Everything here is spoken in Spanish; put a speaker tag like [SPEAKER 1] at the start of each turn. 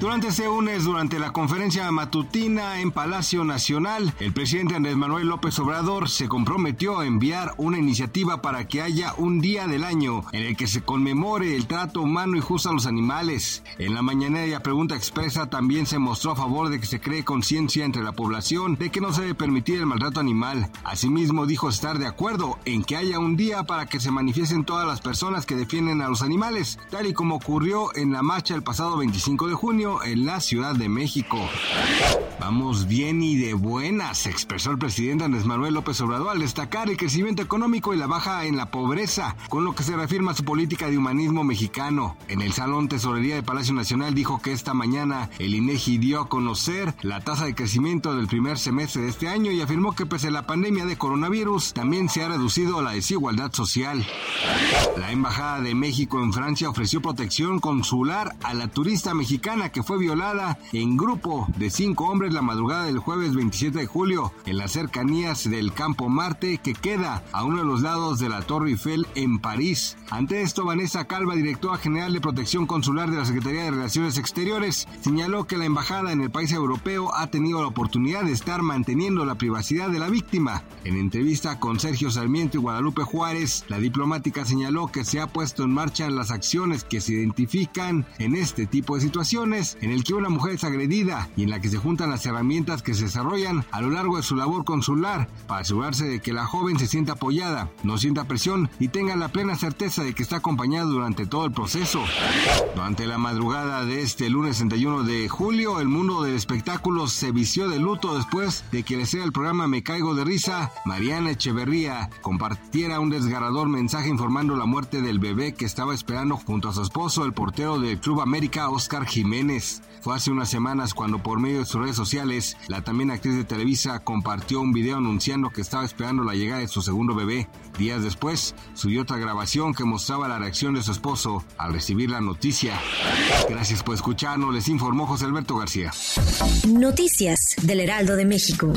[SPEAKER 1] Durante este lunes, durante la conferencia matutina en Palacio Nacional, el presidente Andrés Manuel López Obrador se comprometió a enviar una iniciativa para que haya un día del año en el que se conmemore el trato humano y justo a los animales. En la mañanera pregunta expresa también se mostró a favor de que se cree conciencia entre la población de que no se debe permitir el maltrato animal. Asimismo dijo estar de acuerdo en que haya un día para que se manifiesten todas las personas que defienden a los animales, tal y como ocurrió en la marcha el pasado 25 de junio en la Ciudad de México. Vamos bien y de buenas, expresó el presidente Andrés Manuel López Obrador al destacar el crecimiento económico y la baja en la pobreza, con lo que se reafirma su política de humanismo mexicano. En el Salón Tesorería de Palacio Nacional dijo que esta mañana el INEGI dio a conocer la tasa de crecimiento del primer semestre de este año y afirmó que pese a la pandemia de coronavirus también se ha reducido la desigualdad social. La Embajada de México en Francia ofreció protección consular a la turista mexicana que fue violada en grupo de cinco hombres la madrugada del jueves 27 de julio en las cercanías del Campo Marte que queda a uno de los lados de la Torre Eiffel en París. Ante esto, Vanessa Calva, directora general de protección consular de la Secretaría de Relaciones Exteriores, señaló que la embajada en el país europeo ha tenido la oportunidad de estar manteniendo la privacidad de la víctima. En entrevista con Sergio Sarmiento y Guadalupe Juárez, la diplomática señaló que se ha puesto en marcha las acciones que se identifican en este tipo de situaciones en el que una mujer es agredida y en la que se juntan las herramientas que se desarrollan a lo largo de su labor consular para asegurarse de que la joven se sienta apoyada, no sienta presión y tenga la plena certeza de que está acompañada durante todo el proceso. Durante la madrugada de este lunes 31 de julio, el mundo del espectáculo se vistió de luto después de que le sea el programa Me Caigo de Risa, Mariana Echeverría compartiera un desgarrador mensaje informando la muerte del bebé que estaba esperando junto a su esposo, el portero del Club América, Oscar Jiménez. Fue hace unas semanas cuando por medio de sus redes sociales, la también actriz de Televisa compartió un video anunciando que estaba esperando la llegada de su segundo bebé. Días después, subió otra grabación que mostraba la reacción de su esposo al recibir la noticia. Gracias por escucharnos, les informó José Alberto García.
[SPEAKER 2] Noticias del Heraldo de México.